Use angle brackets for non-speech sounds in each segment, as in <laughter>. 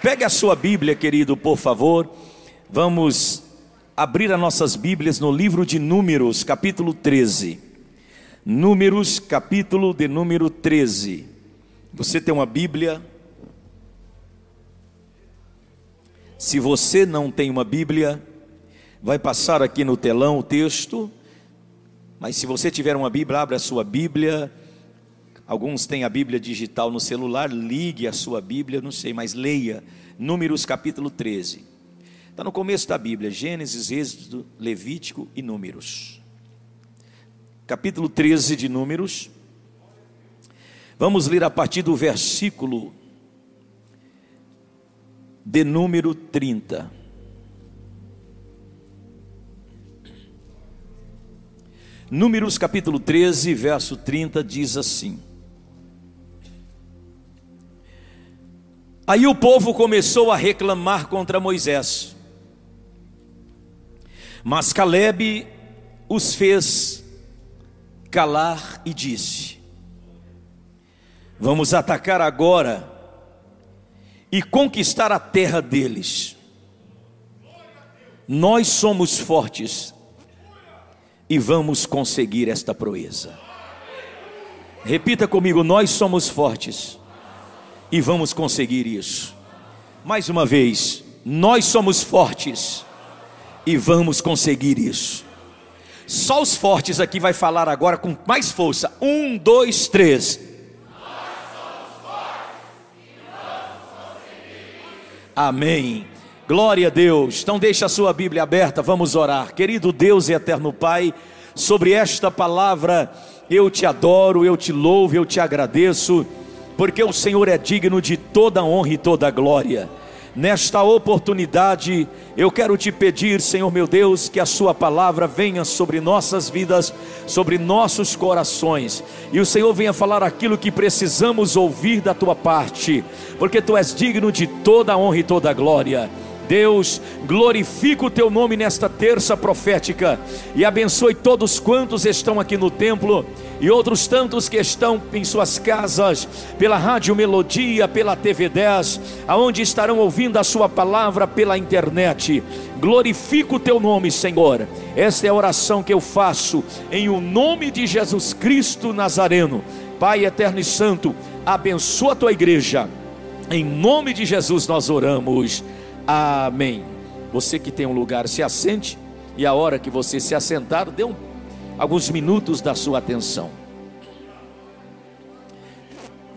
Pegue a sua Bíblia, querido, por favor. Vamos abrir as nossas Bíblias no livro de Números, capítulo 13. Números, capítulo de número 13. Você tem uma Bíblia? Se você não tem uma Bíblia, vai passar aqui no telão o texto. Mas se você tiver uma Bíblia, abra a sua Bíblia. Alguns têm a Bíblia digital no celular, ligue a sua Bíblia, não sei, mas leia. Números capítulo 13. Está no começo da Bíblia, Gênesis, Êxodo, Levítico e Números. Capítulo 13 de Números. Vamos ler a partir do versículo de número 30. Números capítulo 13, verso 30 diz assim: Aí o povo começou a reclamar contra Moisés. Mas Caleb os fez calar e disse: Vamos atacar agora e conquistar a terra deles. Nós somos fortes e vamos conseguir esta proeza. Repita comigo: nós somos fortes e vamos conseguir isso. Mais uma vez, nós somos fortes e vamos conseguir isso. Só os fortes aqui vai falar agora com mais força. Um, dois, três. Amém. Glória a Deus. Então deixa a sua Bíblia aberta, vamos orar. Querido Deus e eterno Pai, sobre esta palavra eu te adoro, eu te louvo, eu te agradeço, porque o Senhor é digno de toda honra e toda glória. Nesta oportunidade, eu quero te pedir, Senhor meu Deus, que a Sua palavra venha sobre nossas vidas, sobre nossos corações, e o Senhor venha falar aquilo que precisamos ouvir da Tua parte, porque Tu és digno de toda honra e toda glória. Deus, glorifica o teu nome nesta terça profética e abençoe todos quantos estão aqui no templo e outros tantos que estão em suas casas, pela Rádio Melodia, pela TV 10, aonde estarão ouvindo a sua palavra pela internet. Glorifica o teu nome, Senhor. Esta é a oração que eu faço em o nome de Jesus Cristo Nazareno. Pai eterno e santo, abençoa a tua igreja. Em nome de Jesus nós oramos. Amém. Você que tem um lugar, se assente, e a hora que você se assentar, dê um, alguns minutos da sua atenção.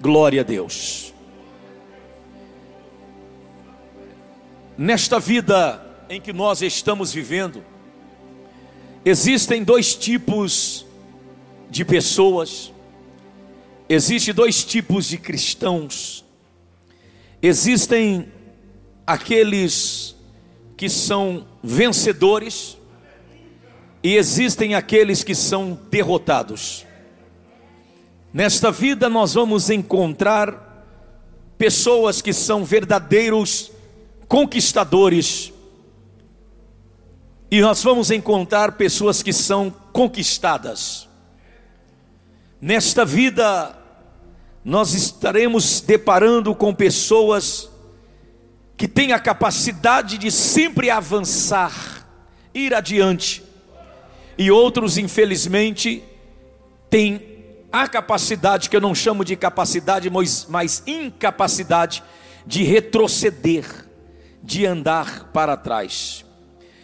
Glória a Deus. Nesta vida em que nós estamos vivendo, existem dois tipos de pessoas, existem dois tipos de cristãos, existem aqueles que são vencedores e existem aqueles que são derrotados. Nesta vida nós vamos encontrar pessoas que são verdadeiros conquistadores, e nós vamos encontrar pessoas que são conquistadas. Nesta vida, nós estaremos deparando com pessoas que tem a capacidade de sempre avançar, ir adiante, e outros, infelizmente, têm a capacidade, que eu não chamo de capacidade, mas, incapacidade, de retroceder, de andar para trás.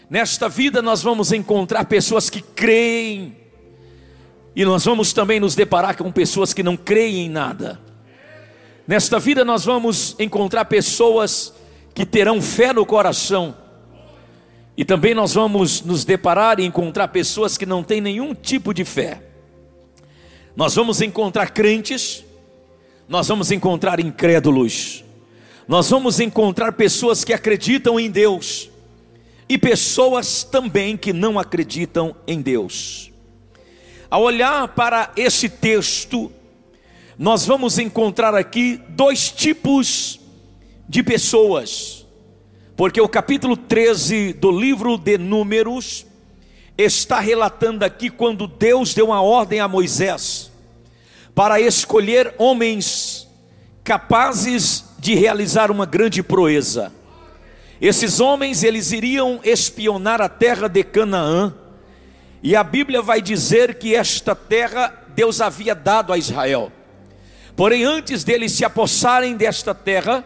Nesta vida nós vamos encontrar pessoas que creem, e nós vamos também nos deparar com pessoas que não creem em nada. Nesta vida nós vamos encontrar pessoas que terão fé no coração. E também nós vamos nos deparar e encontrar pessoas que não têm nenhum tipo de fé. Nós vamos encontrar crentes, nós vamos encontrar incrédulos, nós vamos encontrar pessoas que acreditam em Deus e pessoas também que não acreditam em Deus. Ao olhar para esse texto, nós vamos encontrar aqui dois tipos de pessoas, porque o capítulo 13 do livro de Números está relatando aqui quando Deus deu uma ordem a Moisés para escolher homens capazes de realizar uma grande proeza. Esses homens, eles iriam espionar a terra de Canaã, e a Bíblia vai dizer que esta terra Deus havia dado a Israel. Porém, antes deles se apossarem desta terra,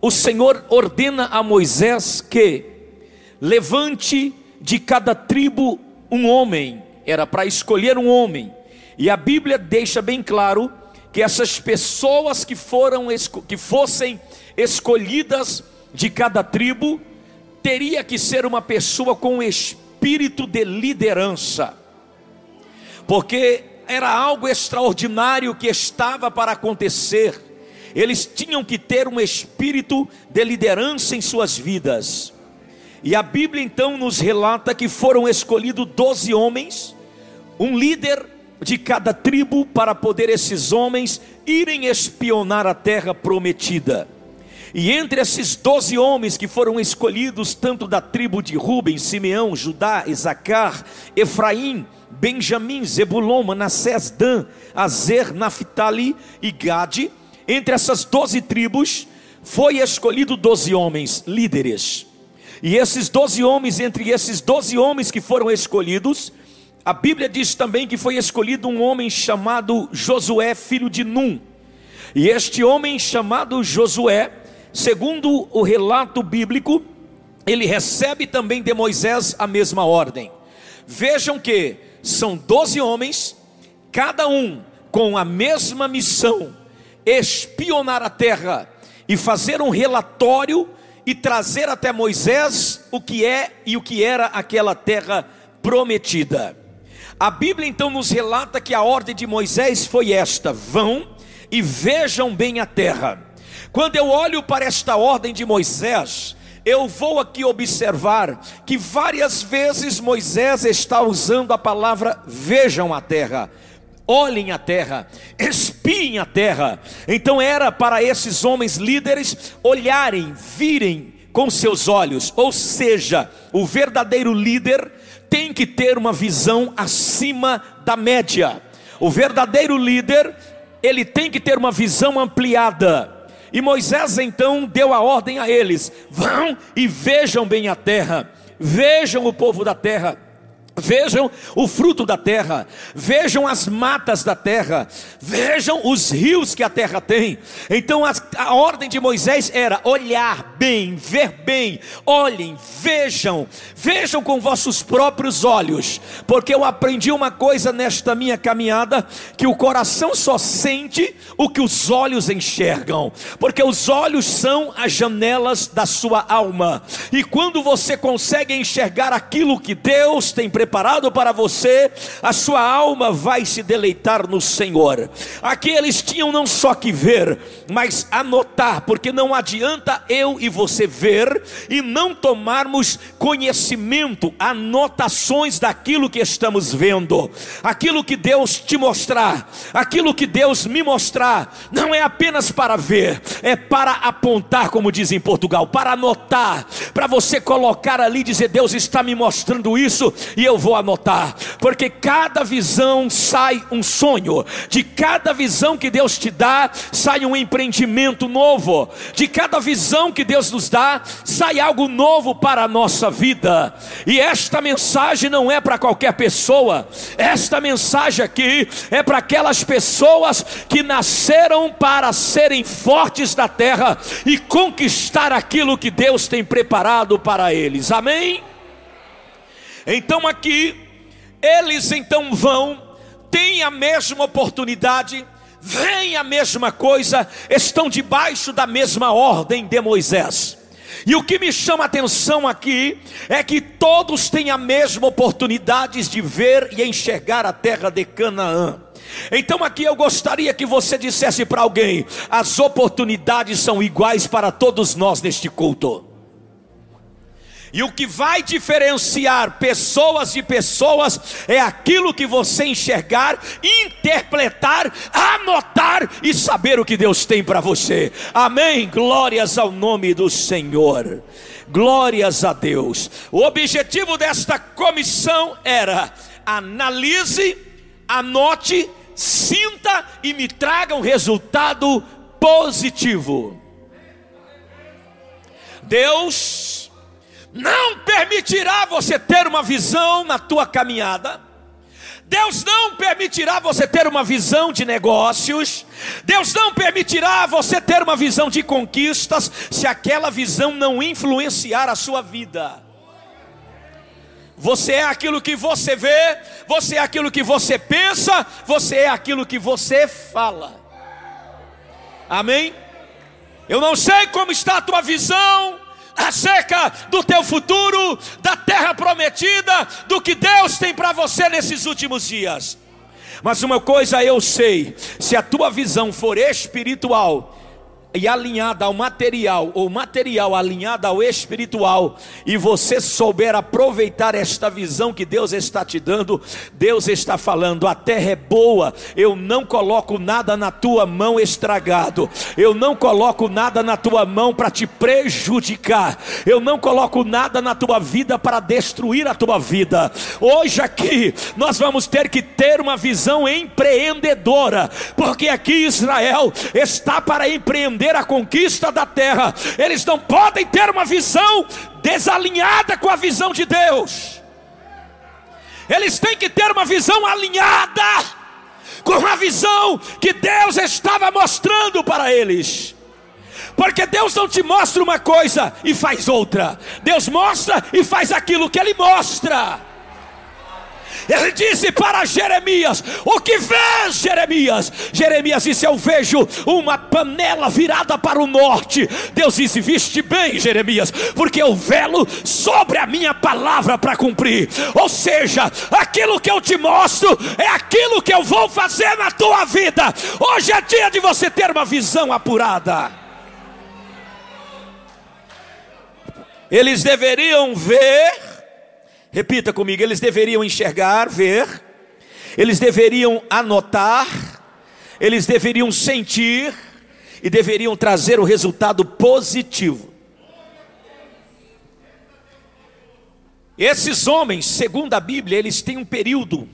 o Senhor ordena a Moisés que levante de cada tribo um homem, era para escolher um homem, e a Bíblia deixa bem claro que essas pessoas que foram que fossem escolhidas de cada tribo teria que ser uma pessoa com espírito de liderança. Porque era algo extraordinário que estava para acontecer. Eles tinham que ter um espírito de liderança em suas vidas. E a Bíblia então nos relata que foram escolhidos doze homens, um líder de cada tribo para poder esses homens irem espionar a terra prometida. E entre esses doze homens que foram escolhidos, tanto da tribo de Ruben, Simeão, Judá, Isacar, Efraim, Benjamim, Zebulon, Manassés, Dan, Azer, Naphtali e Gade, entre essas doze tribos, foi escolhido doze homens, líderes. E esses doze homens, entre esses doze homens que foram escolhidos, a Bíblia diz também que foi escolhido um homem chamado Josué, filho de Num. E este homem chamado Josué, segundo o relato bíblico, ele recebe também de Moisés a mesma ordem. Vejam que são doze homens, cada um com a mesma missão: espionar a terra e fazer um relatório e trazer até Moisés o que é e o que era aquela terra prometida. A Bíblia então nos relata que a ordem de Moisés foi esta: vão e vejam bem a terra. Quando eu olho para esta ordem de Moisés, eu vou aqui observar que várias vezes Moisés está usando a palavra vejam a terra olhem a terra, espiem a terra. Então era para esses homens líderes olharem, virem com seus olhos, ou seja, o verdadeiro líder tem que ter uma visão acima da média. O verdadeiro líder, ele tem que ter uma visão ampliada. E Moisés então deu a ordem a eles: vão e vejam bem a terra, vejam o povo da terra Vejam o fruto da terra, vejam as matas da terra, vejam os rios que a terra tem. Então a, a, ordem de Moisés era olhar bem, ver bem, olhem, vejam, vejam com vossos próprios olhos, porque eu aprendi uma coisa nesta minha caminhada: que o coração só sente o que os olhos enxergam, porque os olhos são as janelas da sua alma, e quando você consegue enxergar aquilo que Deus tem preparado, preparado para você, a sua alma vai se deleitar no Senhor. Aqui eles tinham não só que ver, mas anotar, porque não adianta eu e você ver e não tomarmos conhecimento, anotações daquilo que estamos vendo, aquilo que Deus te mostrar, aquilo que Deus me mostrar, não é apenas para ver, é para apontar, como diz em Portugal, para anotar, para você colocar ali e dizer: Deus está me mostrando isso e eu vou anotar, porque cada visão sai um sonho, de cada visão que Deus te dá, sai um empreendimento novo, de cada visão que Deus nos dá, sai algo novo para a nossa vida. E esta mensagem não é para qualquer pessoa, esta mensagem aqui é para aquelas pessoas que nasceram para serem fortes da terra e conquistar aquilo que Deus tem preparado para eles. Amém? Então aqui, eles então vão, têm a mesma oportunidade, veem a mesma coisa, estão debaixo da mesma ordem de Moisés. E o que me chama a atenção aqui é que todos têm a mesma oportunidade de ver e enxergar a terra de Canaã. Então aqui eu gostaria que você dissesse para alguém: as oportunidades são iguais para todos nós neste culto. E o que vai diferenciar pessoas de pessoas é aquilo que você enxergar, interpretar, anotar e saber o que Deus tem para você. Amém. Glórias ao nome do Senhor. Glórias a Deus. O objetivo desta comissão era analise, anote, sinta e me traga um resultado positivo. Deus não permitirá você ter uma visão na tua caminhada. Deus não permitirá você ter uma visão de negócios. Deus não permitirá você ter uma visão de conquistas se aquela visão não influenciar a sua vida. Você é aquilo que você vê, você é aquilo que você pensa, você é aquilo que você fala. Amém? Eu não sei como está a tua visão acerca do teu futuro, da terra prometida, do que Deus tem para você nesses últimos dias. Mas uma coisa eu sei: se a tua visão for espiritual, e alinhada ao material, ou material alinhada ao espiritual, e você souber aproveitar esta visão que Deus está te dando, Deus está falando: a terra é boa, eu não coloco nada na tua mão estragado, eu não coloco nada na tua mão para te prejudicar, eu não coloco nada na tua vida para destruir a tua vida. Hoje aqui nós vamos ter que ter uma visão empreendedora, porque aqui Israel está para empreender a conquista da terra, eles não podem ter uma visão desalinhada com a visão de Deus. Eles têm que ter uma visão alinhada com a visão que Deus estava mostrando para eles. Porque Deus não te mostra uma coisa e faz outra. Deus mostra e faz aquilo que Ele mostra. Ele disse para Jeremias: O que vês, Jeremias? Jeremias disse: Eu vejo uma panela virada para o norte. Deus disse: Viste bem, Jeremias, porque eu velo sobre a minha palavra para cumprir. Ou seja, aquilo que eu te mostro é aquilo que eu vou fazer na tua vida. Hoje é dia de você ter uma visão apurada. Eles deveriam ver Repita comigo: eles deveriam enxergar, ver, eles deveriam anotar, eles deveriam sentir e deveriam trazer o resultado positivo. Esses homens, segundo a Bíblia, eles têm um período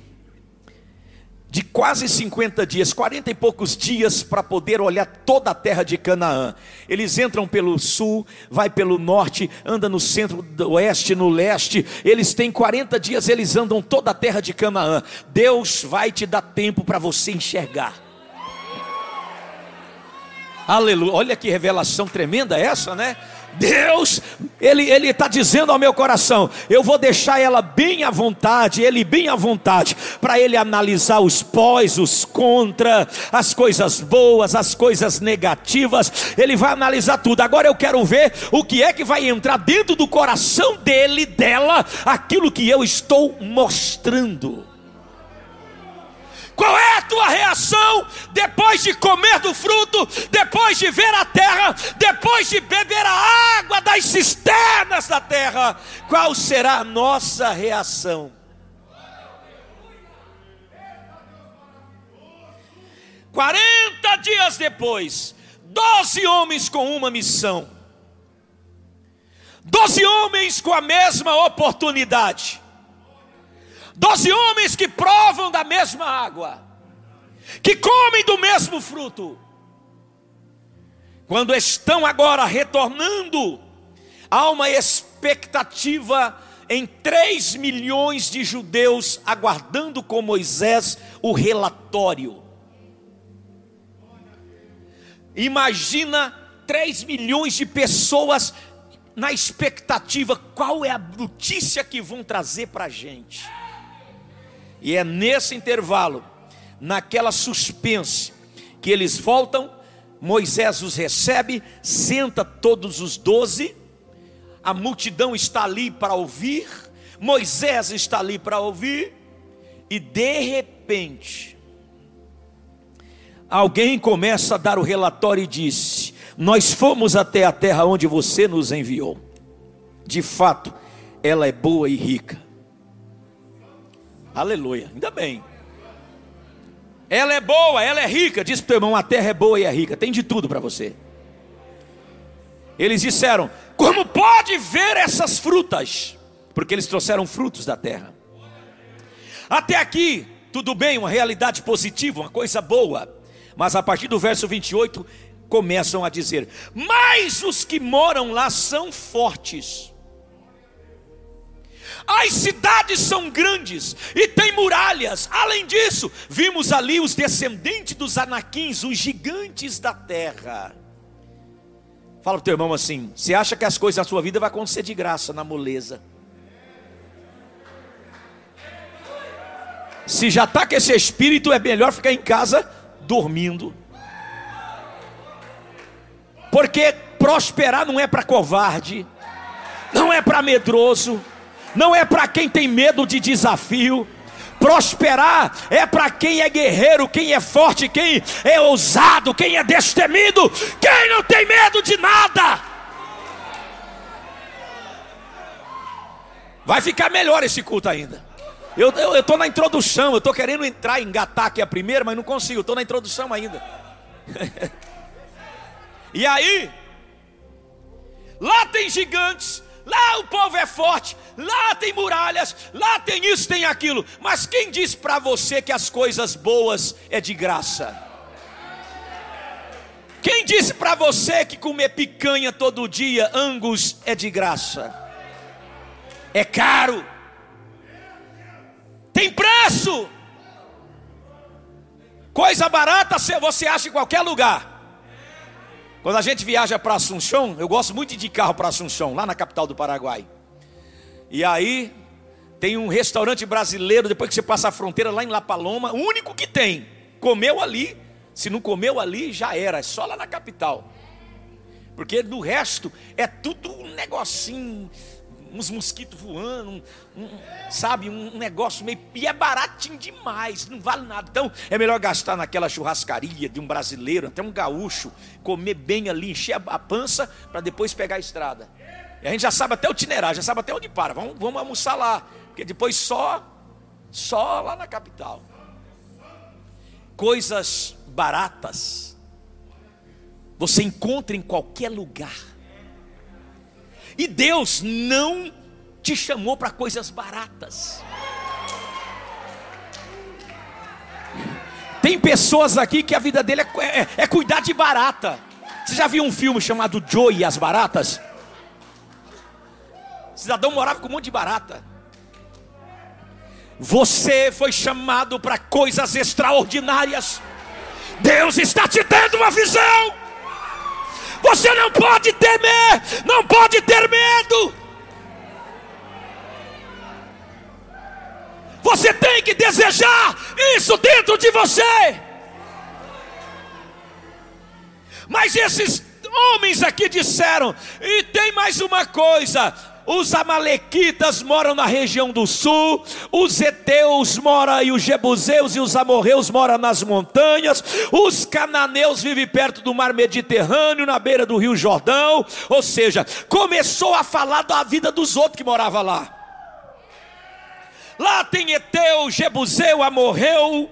de quase 50 dias, 40 e poucos dias para poder olhar toda a terra de Canaã. Eles entram pelo sul, vai pelo norte, anda no centro do oeste, no leste. Eles têm 40 dias, eles andam toda a terra de Canaã. Deus vai te dar tempo para você enxergar. Aleluia. Olha que revelação tremenda essa, né? Deus, Ele Ele está dizendo ao meu coração: eu vou deixar ela bem à vontade, Ele bem à vontade, para Ele analisar os pós, os contra, as coisas boas, as coisas negativas. Ele vai analisar tudo. Agora eu quero ver o que é que vai entrar dentro do coração dele, dela, aquilo que eu estou mostrando. Qual é a tua reação depois de comer do fruto, depois de ver a terra, depois de beber a água das cisternas da terra? Qual será a nossa reação? Quarenta dias depois, doze homens com uma missão, doze homens com a mesma oportunidade. Doze homens que provam da mesma água, que comem do mesmo fruto. Quando estão agora retornando, há uma expectativa em 3 milhões de judeus aguardando com Moisés o relatório. Imagina 3 milhões de pessoas na expectativa, qual é a notícia que vão trazer para a gente. E é nesse intervalo, naquela suspense, que eles voltam, Moisés os recebe, senta todos os doze, a multidão está ali para ouvir, Moisés está ali para ouvir, e de repente, alguém começa a dar o relatório e disse: Nós fomos até a terra onde você nos enviou. De fato, ela é boa e rica Aleluia, ainda bem. Ela é boa, ela é rica. Diz para o teu irmão: a terra é boa e é rica, tem de tudo para você. Eles disseram: como pode ver essas frutas? Porque eles trouxeram frutos da terra. Até aqui, tudo bem, uma realidade positiva, uma coisa boa. Mas a partir do verso 28, começam a dizer: Mas os que moram lá são fortes. As cidades são grandes e têm muralhas. Além disso, vimos ali os descendentes dos anaquins, os gigantes da terra. Fala para o teu irmão assim: você acha que as coisas na sua vida vão acontecer de graça, na moleza? Se já está com esse espírito, é melhor ficar em casa dormindo. Porque prosperar não é para covarde, não é para medroso, não é para quem tem medo de desafio. Prosperar é para quem é guerreiro, quem é forte, quem é ousado, quem é destemido, quem não tem medo de nada. Vai ficar melhor esse culto ainda. Eu estou na introdução, eu estou querendo entrar, engatar aqui a primeira, mas não consigo, estou na introdução ainda. <laughs> e aí, lá tem gigantes, lá o povo é forte, lá tem muralhas, lá tem isso, tem aquilo. Mas quem diz para você que as coisas boas é de graça? Quem disse para você que comer picanha todo dia, angus, é de graça? É caro tem preço. Coisa barata você acha em qualquer lugar. Quando a gente viaja para Assunção, eu gosto muito de ir carro para Assunção, lá na capital do Paraguai. E aí tem um restaurante brasileiro, depois que você passa a fronteira lá em La Paloma, o único que tem. Comeu ali, se não comeu ali, já era, é só lá na capital. Porque no resto é tudo um negocinho uns mosquitos voando, um, um, sabe, um negócio meio. E é baratinho demais, não vale nada. Então é melhor gastar naquela churrascaria de um brasileiro, até um gaúcho, comer bem ali, encher a pança, para depois pegar a estrada. E a gente já sabe até o itinerário, já sabe até onde para. Vamos, vamos almoçar lá, porque depois só, só lá na capital. Coisas baratas, você encontra em qualquer lugar e Deus não te chamou para coisas baratas. Tem pessoas aqui que a vida dele é, é, é cuidar de barata. Você já viu um filme chamado Joe e as Baratas? O cidadão morava com um monte de barata. Você foi chamado para coisas extraordinárias. Deus está te dando uma visão. Você não pode temer, não pode ter medo. Você tem que desejar isso dentro de você. Mas esses homens aqui disseram, e tem mais uma coisa: os amalequitas moram na região do sul, os heteus moram e os jebuseus e os amorreus moram nas montanhas, os cananeus vivem perto do mar Mediterrâneo, na beira do rio Jordão, ou seja, começou a falar da vida dos outros que moravam lá. Lá tem Eteu, Jebuseu, Amorreu,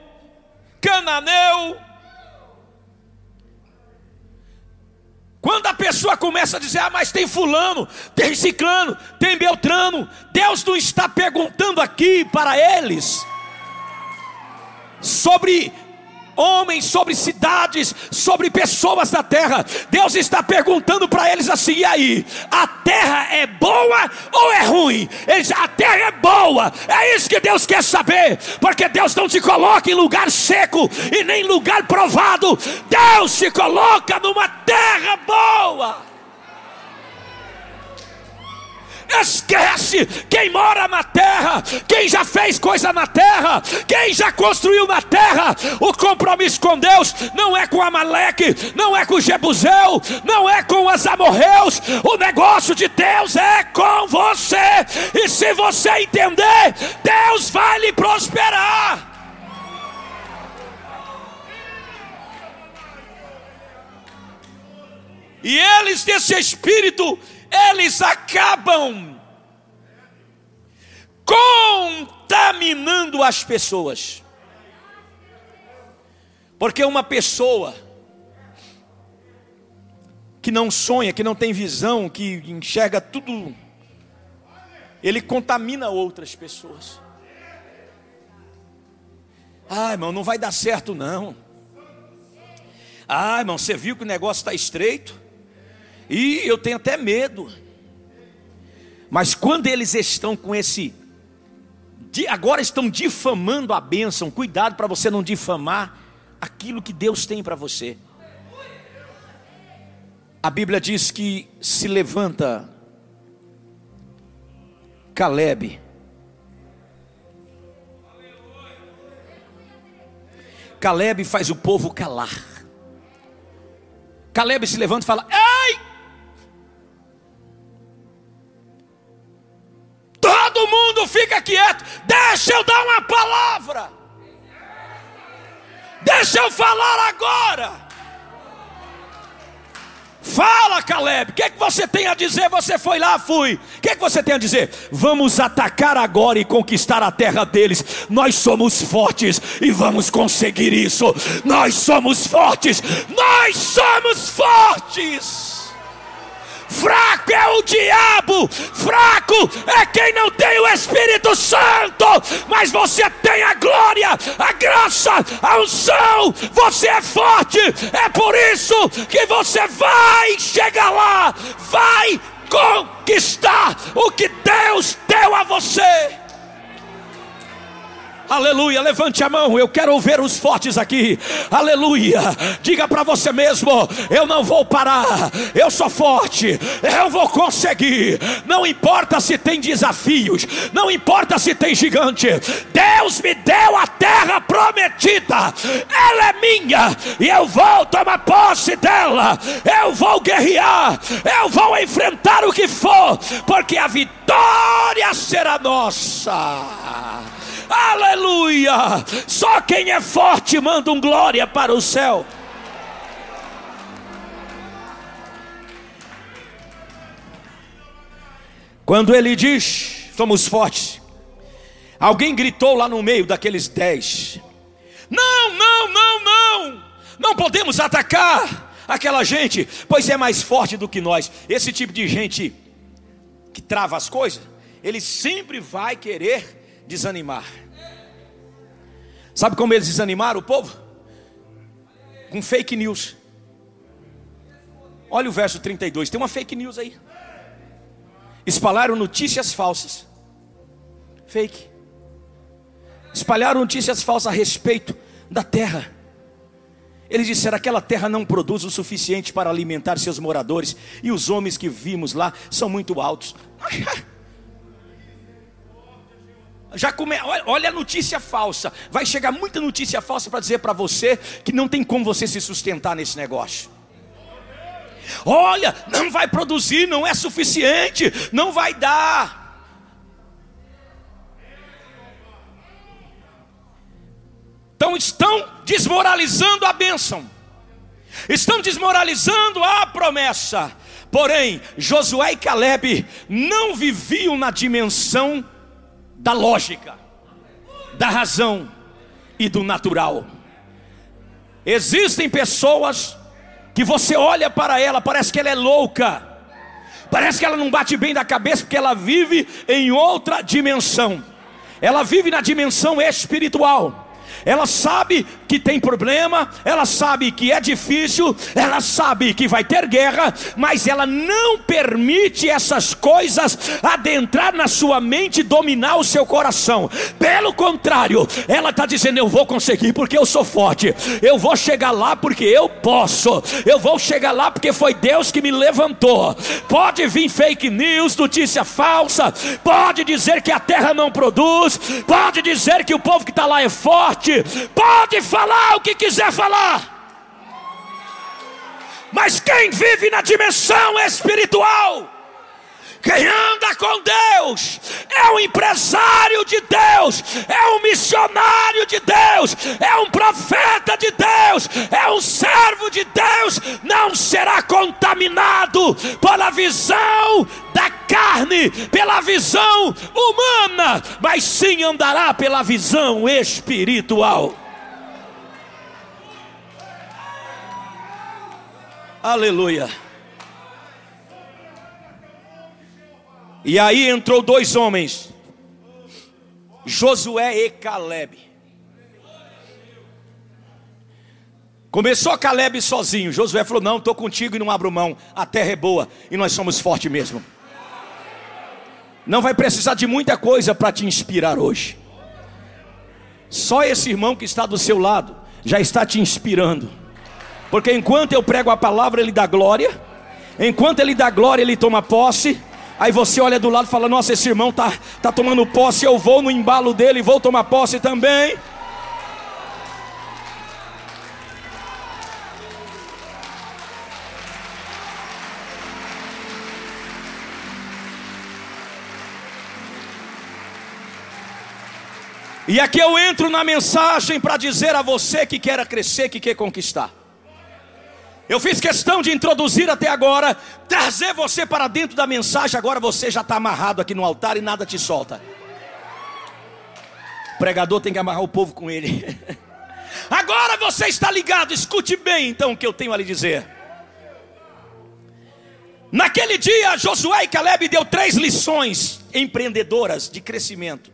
Cananeu, Quando a pessoa começa a dizer, ah, mas tem fulano, tem ciclano, tem beltrano, Deus não está perguntando aqui para eles sobre homens, sobre cidades, sobre pessoas da terra. Deus está perguntando para eles assim: e aí, a terra é boa ou é ruim? Eles, a terra é boa, é isso que Deus quer saber, porque Deus não te coloca em lugar seco e nem lugar provado, Deus te coloca numa terra boa. Esquece quem mora na terra, quem já fez coisa na terra, quem já construiu na terra. O compromisso com Deus não é com Amaleque, não é com Jebuseu, não é com os amorreus. O negócio de Deus é com você. E se você entender, Deus vai lhe prosperar. E eles desse espírito eles acabam contaminando as pessoas. Porque uma pessoa que não sonha, que não tem visão, que enxerga tudo, ele contamina outras pessoas. Ah, irmão, não vai dar certo não. Ah, irmão, você viu que o negócio está estreito? E eu tenho até medo. Mas quando eles estão com esse. Agora estão difamando a bênção, cuidado para você não difamar aquilo que Deus tem para você. A Bíblia diz que se levanta Caleb. Caleb faz o povo calar. Caleb se levanta e fala: Ei! Todo mundo fica quieto, deixa eu dar uma palavra, deixa eu falar agora. Fala, Caleb, o que, é que você tem a dizer? Você foi lá, fui. O que, é que você tem a dizer? Vamos atacar agora e conquistar a terra deles. Nós somos fortes e vamos conseguir isso. Nós somos fortes, nós somos fortes. Fraco é o diabo, fraco é quem não tem o Espírito Santo, mas você tem a glória, a graça, a unção, você é forte, é por isso que você vai chegar lá, vai conquistar o que Deus deu a você. Aleluia, levante a mão, eu quero ouvir os fortes aqui. Aleluia, diga para você mesmo: eu não vou parar, eu sou forte, eu vou conseguir. Não importa se tem desafios, não importa se tem gigante, Deus me deu a terra prometida, ela é minha e eu vou tomar posse dela. Eu vou guerrear, eu vou enfrentar o que for, porque a vitória será nossa. Aleluia! Só quem é forte manda um glória para o céu. Quando ele diz, somos fortes, alguém gritou lá no meio daqueles dez: Não, não, não, não, não podemos atacar aquela gente, pois é mais forte do que nós. Esse tipo de gente que trava as coisas, ele sempre vai querer desanimar. Sabe como eles desanimaram o povo? Com fake news. Olha o verso 32, tem uma fake news aí. Espalharam notícias falsas. Fake. Espalharam notícias falsas a respeito da terra. Eles disseram: aquela terra não produz o suficiente para alimentar seus moradores, e os homens que vimos lá são muito altos. <laughs> Já come... Olha a notícia falsa. Vai chegar muita notícia falsa para dizer para você que não tem como você se sustentar nesse negócio. Olha, não vai produzir, não é suficiente, não vai dar. Então estão desmoralizando a bênção, estão desmoralizando a promessa. Porém, Josué e Caleb não viviam na dimensão da lógica, da razão e do natural. Existem pessoas que você olha para ela, parece que ela é louca, parece que ela não bate bem da cabeça, porque ela vive em outra dimensão, ela vive na dimensão espiritual ela sabe que tem problema, ela sabe que é difícil, ela sabe que vai ter guerra, mas ela não permite essas coisas adentrar na sua mente e dominar o seu coração. Pelo contrário, ela está dizendo: Eu vou conseguir porque eu sou forte, eu vou chegar lá porque eu posso, eu vou chegar lá porque foi Deus que me levantou. Pode vir fake news, notícia falsa, pode dizer que a terra não produz, pode dizer que o povo que está lá é forte pode falar o que quiser falar. Mas quem vive na dimensão espiritual, quem anda com Deus, é um empresário de Deus, é um missionário de Deus, é um profeta de Deus, é um servo de Deus, não será contaminado pela visão da carne, pela visão humana, mas sim andará pela visão espiritual. Aleluia. E aí entrou dois homens, Josué e Caleb. Começou Caleb sozinho. Josué falou: Não, estou contigo e não abro mão. A terra é boa e nós somos fortes mesmo. Não vai precisar de muita coisa para te inspirar hoje. Só esse irmão que está do seu lado já está te inspirando. Porque enquanto eu prego a palavra, ele dá glória. Enquanto ele dá glória, ele toma posse. Aí você olha do lado e fala: Nossa, esse irmão está tá tomando posse. Eu vou no embalo dele e vou tomar posse também. E aqui eu entro na mensagem para dizer a você que quer crescer, que quer conquistar. Eu fiz questão de introduzir até agora, trazer você para dentro da mensagem. Agora você já está amarrado aqui no altar e nada te solta. O pregador tem que amarrar o povo com ele. <laughs> Agora você está ligado, escute bem então o que eu tenho a lhe dizer. Naquele dia, Josué e Caleb deu três lições empreendedoras de crescimento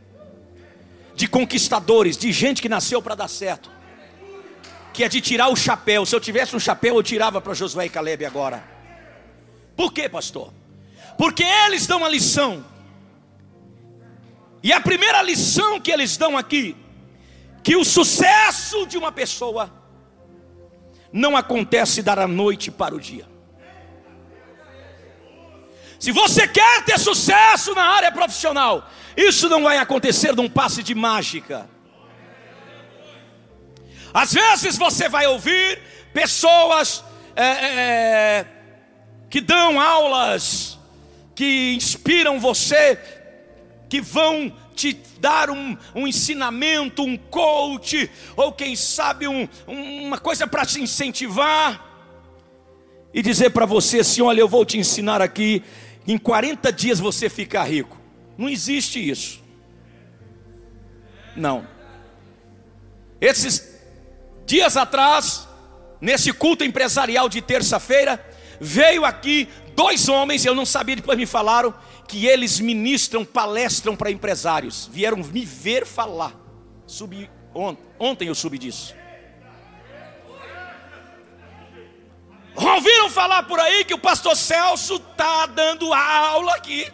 de conquistadores, de gente que nasceu para dar certo, que é de tirar o chapéu. Se eu tivesse um chapéu, eu tirava para Josué e Caleb agora. Por quê, pastor? Porque eles dão a lição. E a primeira lição que eles dão aqui, que o sucesso de uma pessoa não acontece da noite para o dia. Se você quer ter sucesso na área profissional, isso não vai acontecer num passe de mágica. Às vezes você vai ouvir pessoas é, é, é, que dão aulas, que inspiram você, que vão te dar um, um ensinamento, um coach, ou quem sabe um, uma coisa para te incentivar, e dizer para você assim: olha, eu vou te ensinar aqui, em 40 dias você ficar rico. Não existe isso. Não. Esses dias atrás, nesse culto empresarial de terça-feira, veio aqui dois homens, eu não sabia, depois me falaram, que eles ministram, palestram para empresários. Vieram me ver falar. Subi ontem, ontem eu subi disso. Ouviram falar por aí que o pastor Celso está dando aula aqui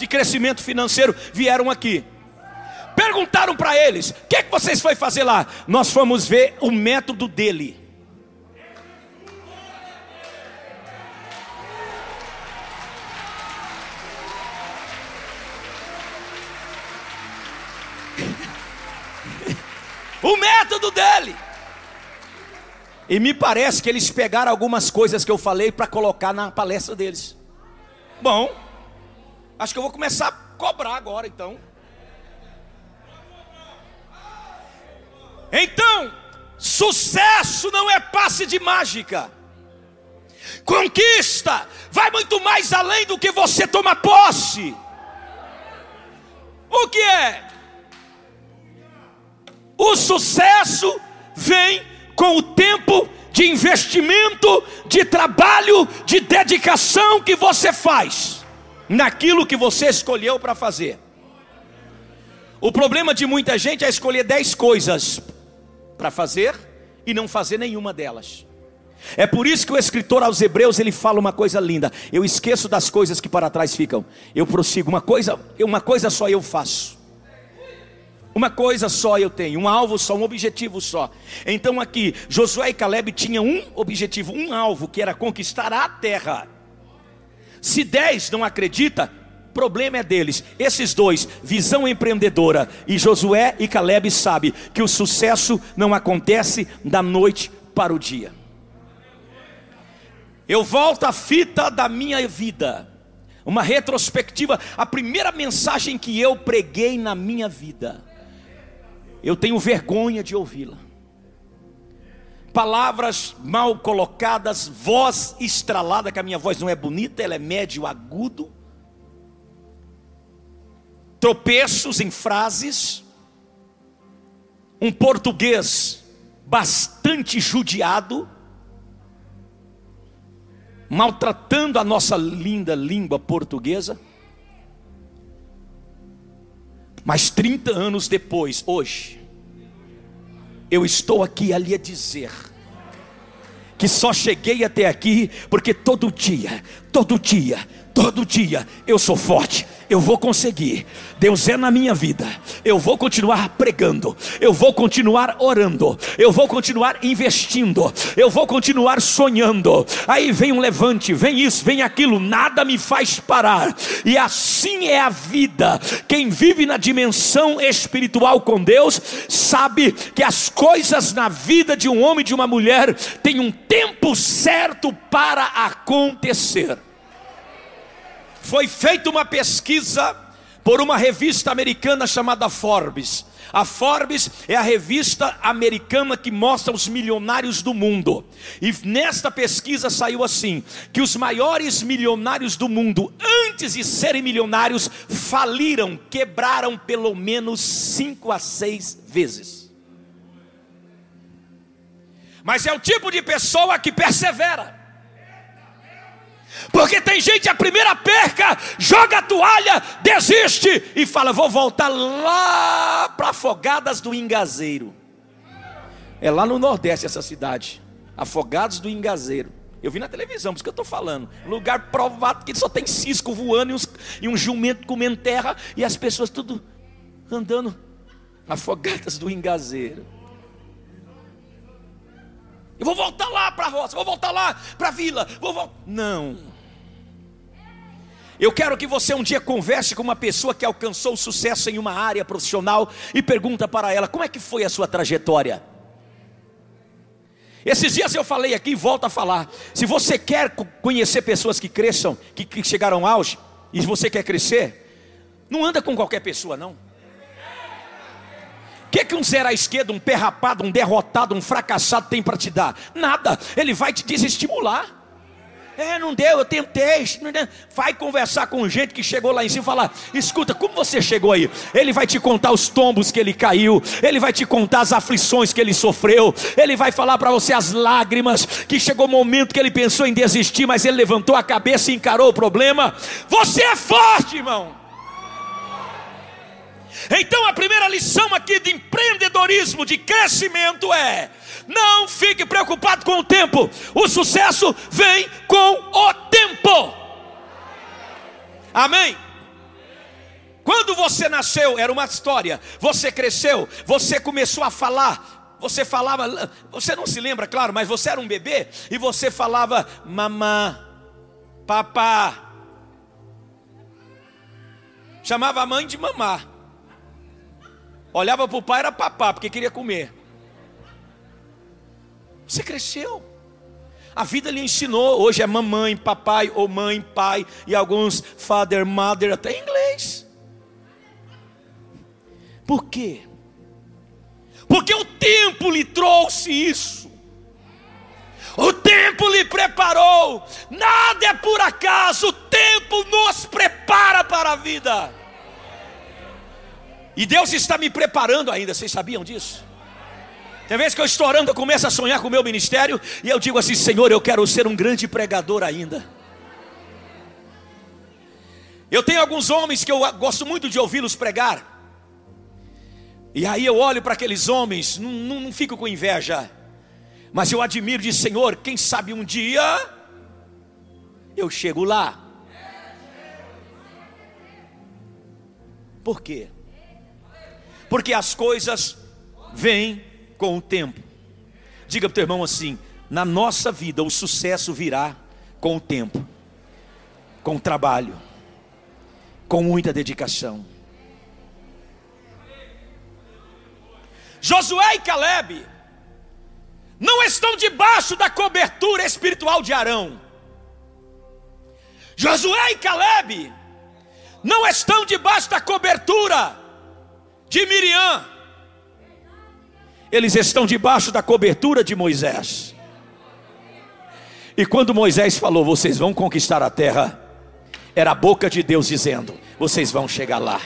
de crescimento financeiro vieram aqui. Perguntaram para eles: o que, é que vocês foi fazer lá? Nós fomos ver o método dele. <laughs> o método dele. E me parece que eles pegaram algumas coisas que eu falei para colocar na palestra deles. Bom, Acho que eu vou começar a cobrar agora, então. Então, sucesso não é passe de mágica. Conquista vai muito mais além do que você toma posse. O que é? O sucesso vem com o tempo de investimento, de trabalho, de dedicação que você faz naquilo que você escolheu para fazer. O problema de muita gente é escolher dez coisas para fazer e não fazer nenhuma delas. É por isso que o escritor aos Hebreus ele fala uma coisa linda. Eu esqueço das coisas que para trás ficam. Eu prossigo uma coisa, uma coisa só eu faço. Uma coisa só eu tenho, um alvo só, um objetivo só. Então aqui, Josué e Caleb tinham um objetivo, um alvo, que era conquistar a terra. Se dez não acredita, problema é deles. Esses dois, visão empreendedora, e Josué e Caleb sabe que o sucesso não acontece da noite para o dia. Eu volto à fita da minha vida, uma retrospectiva, a primeira mensagem que eu preguei na minha vida. Eu tenho vergonha de ouvi-la palavras mal colocadas, voz estralada, que a minha voz não é bonita, ela é médio agudo, tropeços em frases, um português bastante judiado, maltratando a nossa linda língua portuguesa. Mas 30 anos depois, hoje, Eu estou aqui a lhe dizer que só cheguei até aqui porque todo dia, todo dia, todo dia eu sou forte, eu vou conseguir. Deus é na minha vida. Eu vou continuar pregando, eu vou continuar orando, eu vou continuar investindo, eu vou continuar sonhando. Aí vem um levante, vem isso, vem aquilo, nada me faz parar. E assim é a vida. Quem vive na dimensão espiritual com Deus, sabe que as coisas na vida de um homem e de uma mulher têm um tempo certo para acontecer foi feita uma pesquisa por uma revista americana chamada Forbes. A Forbes é a revista americana que mostra os milionários do mundo. E nesta pesquisa saiu assim: que os maiores milionários do mundo, antes de serem milionários, faliram, quebraram pelo menos cinco a seis vezes. Mas é o tipo de pessoa que persevera. Porque tem gente, a primeira perca, joga a toalha, desiste e fala: vou voltar lá para Afogadas do Ingazeiro. É lá no Nordeste essa cidade. Afogados do Ingazeiro. Eu vi na televisão, por isso que eu estou falando. Lugar provado que só tem cisco voando e, uns, e um jumento comendo terra e as pessoas tudo andando afogadas do Ingazeiro. Eu vou voltar lá para a roça, vou voltar lá para a vila, vou voltar. Não. Eu quero que você um dia converse com uma pessoa que alcançou sucesso em uma área profissional e pergunta para ela: "Como é que foi a sua trajetória?" Esses dias eu falei aqui e volto a falar. Se você quer conhecer pessoas que cresçam, que, chegaram ao auge, e você quer crescer, não anda com qualquer pessoa, não. Que, que um zero à esquerda, um pé rapado, um derrotado, um fracassado tem para te dar? Nada. Ele vai te desestimular. É, não deu, eu tentei. Vai conversar com gente que chegou lá em cima e falar: escuta, como você chegou aí? Ele vai te contar os tombos que ele caiu, ele vai te contar as aflições que ele sofreu, ele vai falar para você as lágrimas, que chegou o momento que ele pensou em desistir, mas ele levantou a cabeça e encarou o problema. Você é forte, irmão. Então a primeira lição aqui de empreendedorismo, de crescimento é: não fique preocupado com o tempo, o sucesso vem com o tempo. Amém? Quando você nasceu, era uma história, você cresceu, você começou a falar, você falava, você não se lembra, claro, mas você era um bebê e você falava mamã, papá. Chamava a mãe de mamá. Olhava para o pai, era papá, porque queria comer. Você cresceu. A vida lhe ensinou. Hoje é mamãe, papai, ou mãe, pai, e alguns father, mother, até em inglês. Por quê? Porque o tempo lhe trouxe isso. O tempo lhe preparou. Nada é por acaso. O tempo nos prepara para a vida. E Deus está me preparando ainda, vocês sabiam disso? Tem vezes que eu estou orando, eu começo a sonhar com o meu ministério e eu digo assim: Senhor, eu quero ser um grande pregador ainda. Eu tenho alguns homens que eu gosto muito de ouvi-los pregar. E aí eu olho para aqueles homens, não, não, não, fico com inveja, mas eu admiro de Senhor, quem sabe um dia eu chego lá. Por quê? Porque as coisas vêm com o tempo. Diga para o teu irmão assim: na nossa vida o sucesso virá com o tempo, com o trabalho, com muita dedicação. Josué e Caleb não estão debaixo da cobertura espiritual de Arão. Josué e Caleb não estão debaixo da cobertura de Miriam. Eles estão debaixo da cobertura de Moisés. E quando Moisés falou: Vocês vão conquistar a terra, era a boca de Deus dizendo: Vocês vão chegar lá.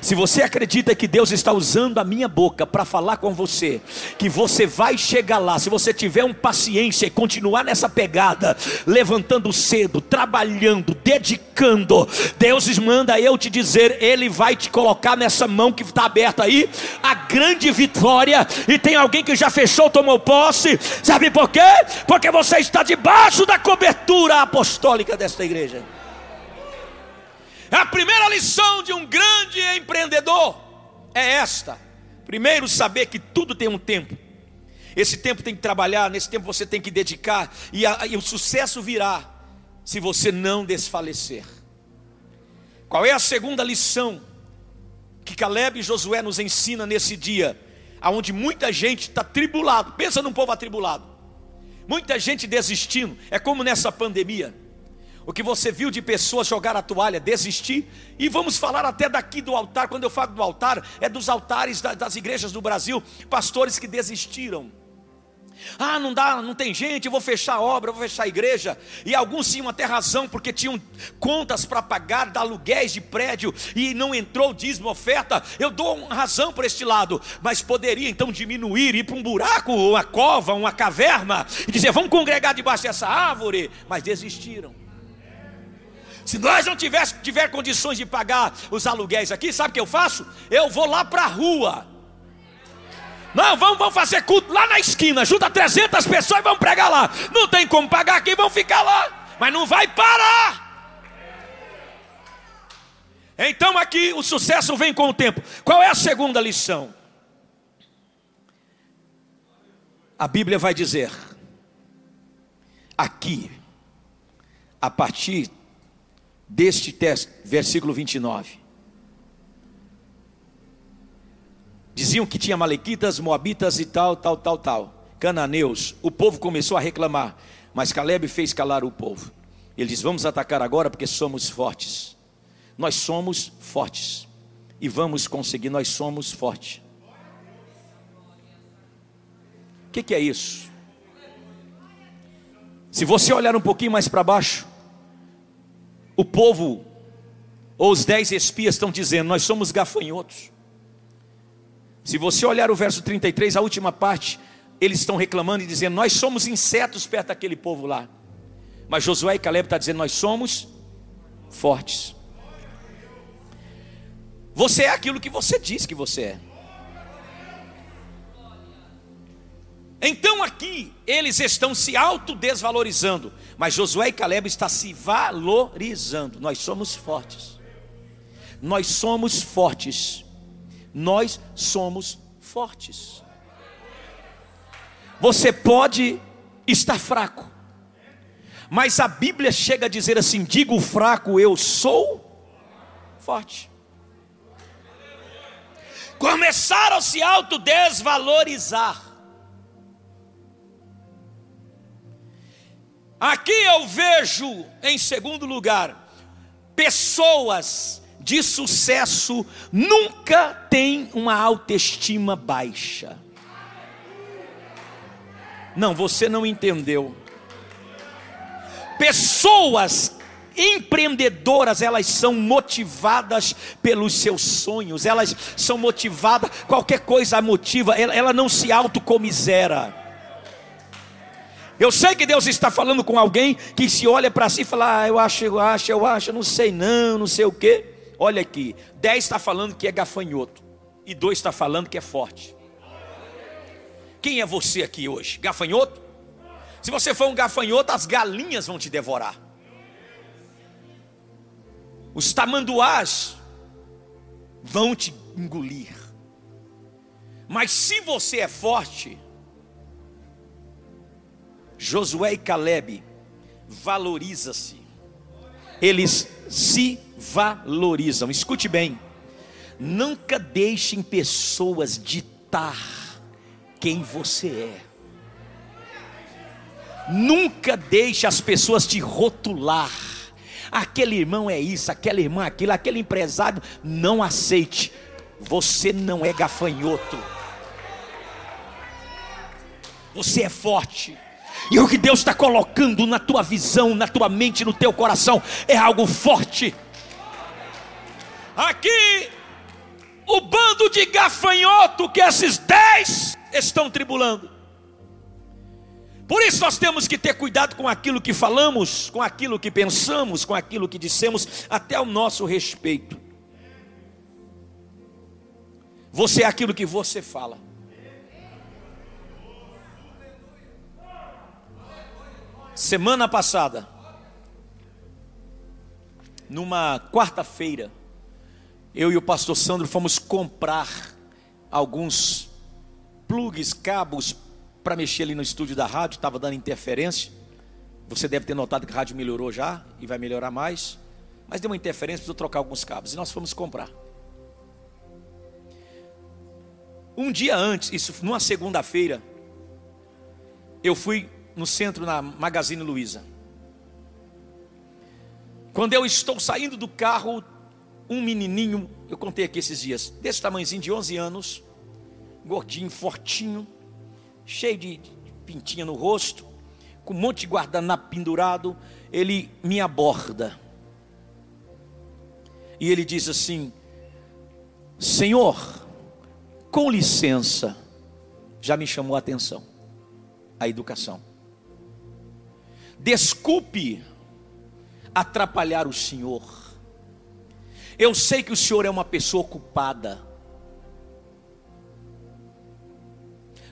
Se você acredita que Deus está usando a minha boca para falar com você, que você vai chegar lá, se você tiver um paciência e continuar nessa pegada, levantando cedo, trabalhando, dedicando, Deus manda eu te dizer, Ele vai te colocar nessa mão que está aberta aí, a grande vitória. E tem alguém que já fechou, tomou posse, sabe por quê? Porque você está debaixo da cobertura apostólica desta igreja. A primeira lição de um grande empreendedor é esta: primeiro, saber que tudo tem um tempo. Esse tempo tem que trabalhar, nesse tempo você tem que dedicar, e, a, e o sucesso virá se você não desfalecer. Qual é a segunda lição que Caleb e Josué nos ensina nesse dia, aonde muita gente está tribulado? Pensa num povo atribulado, muita gente desistindo. É como nessa pandemia o que você viu de pessoas jogar a toalha, desistir, e vamos falar até daqui do altar, quando eu falo do altar, é dos altares das igrejas do Brasil, pastores que desistiram. Ah, não dá, não tem gente, vou fechar a obra, vou fechar a igreja. E alguns tinham até razão, porque tinham contas para pagar, de aluguéis de prédio, e não entrou dízimo, oferta. Eu dou razão para este lado, mas poderia então diminuir, ir para um buraco, uma cova, uma caverna, e dizer, vamos congregar debaixo dessa árvore, mas desistiram. Se nós não tiver, tiver condições de pagar os aluguéis aqui, sabe o que eu faço? Eu vou lá para a rua. Não, vamos, vamos fazer culto lá na esquina. Junta 300 pessoas e vamos pregar lá. Não tem como pagar aqui, vamos ficar lá. Mas não vai parar. Então aqui o sucesso vem com o tempo. Qual é a segunda lição? A Bíblia vai dizer aqui, a partir deste texto, versículo 29. Diziam que tinha malequitas, moabitas e tal, tal, tal, tal. Cananeus. O povo começou a reclamar, mas Caleb fez calar o povo. Ele diz: Vamos atacar agora porque somos fortes. Nós somos fortes. E vamos conseguir, nós somos fortes. O que, que é isso? Se você olhar um pouquinho mais para baixo, o povo, ou os dez espias estão dizendo: Nós somos gafanhotos. Se você olhar o verso 33, a última parte, eles estão reclamando e dizendo: Nós somos insetos perto daquele povo lá. Mas Josué e Caleb estão dizendo: Nós somos fortes. Você é aquilo que você diz que você é. Então aqui eles estão se autodesvalorizando, mas Josué e Caleb estão se valorizando. Nós somos fortes. Nós somos fortes. Nós somos fortes. Você pode estar fraco, mas a Bíblia chega a dizer assim: digo fraco, eu sou forte. Começaram a se autodesvalorizar. Aqui eu vejo, em segundo lugar, pessoas de sucesso nunca têm uma autoestima baixa. Não, você não entendeu. Pessoas empreendedoras, elas são motivadas pelos seus sonhos, elas são motivadas, qualquer coisa a motiva, ela, ela não se autocomisera. Eu sei que Deus está falando com alguém que se olha para si e fala: ah, eu acho, eu acho, eu acho, não sei não, não sei o quê. Olha aqui, 10 está falando que é gafanhoto, e 2 está falando que é forte. Quem é você aqui hoje? Gafanhoto? Se você for um gafanhoto, as galinhas vão te devorar. Os tamanduás vão te engolir. Mas se você é forte, Josué e Caleb valoriza-se. Eles se valorizam. Escute bem. Nunca deixem pessoas ditar quem você é. Nunca deixe as pessoas te rotular. Aquele irmão é isso, aquela irmã é aquilo, aquele empresário. Não aceite. Você não é gafanhoto. Você é forte. E o que Deus está colocando na tua visão, na tua mente, no teu coração, é algo forte. Aqui o bando de gafanhoto que esses dez estão tribulando. Por isso nós temos que ter cuidado com aquilo que falamos, com aquilo que pensamos, com aquilo que dissemos, até o nosso respeito. Você é aquilo que você fala. Semana passada, numa quarta-feira, eu e o pastor Sandro fomos comprar alguns plugs, cabos para mexer ali no estúdio da rádio, estava dando interferência. Você deve ter notado que a rádio melhorou já e vai melhorar mais. Mas deu uma interferência, precisou trocar alguns cabos. E nós fomos comprar. Um dia antes, isso numa segunda-feira, eu fui no centro na Magazine Luiza. Quando eu estou saindo do carro, um menininho, eu contei aqui esses dias, desse tamanhozinho de 11 anos, gordinho, fortinho, cheio de pintinha no rosto, com um monte de guardanapo pendurado, ele me aborda. E ele diz assim: Senhor, com licença, já me chamou a atenção, a educação. Desculpe atrapalhar o Senhor. Eu sei que o Senhor é uma pessoa ocupada.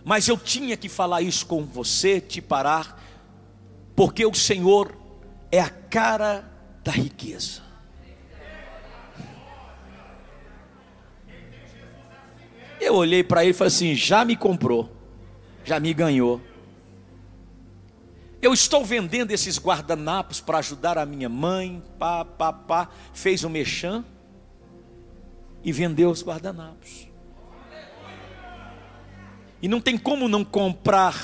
Mas eu tinha que falar isso com você, te parar, porque o Senhor é a cara da riqueza. Eu olhei para ele e falei assim: já me comprou, já me ganhou. Eu estou vendendo esses guardanapos para ajudar a minha mãe, pá, pá, pá. Fez o um mexã e vendeu os guardanapos. E não tem como não comprar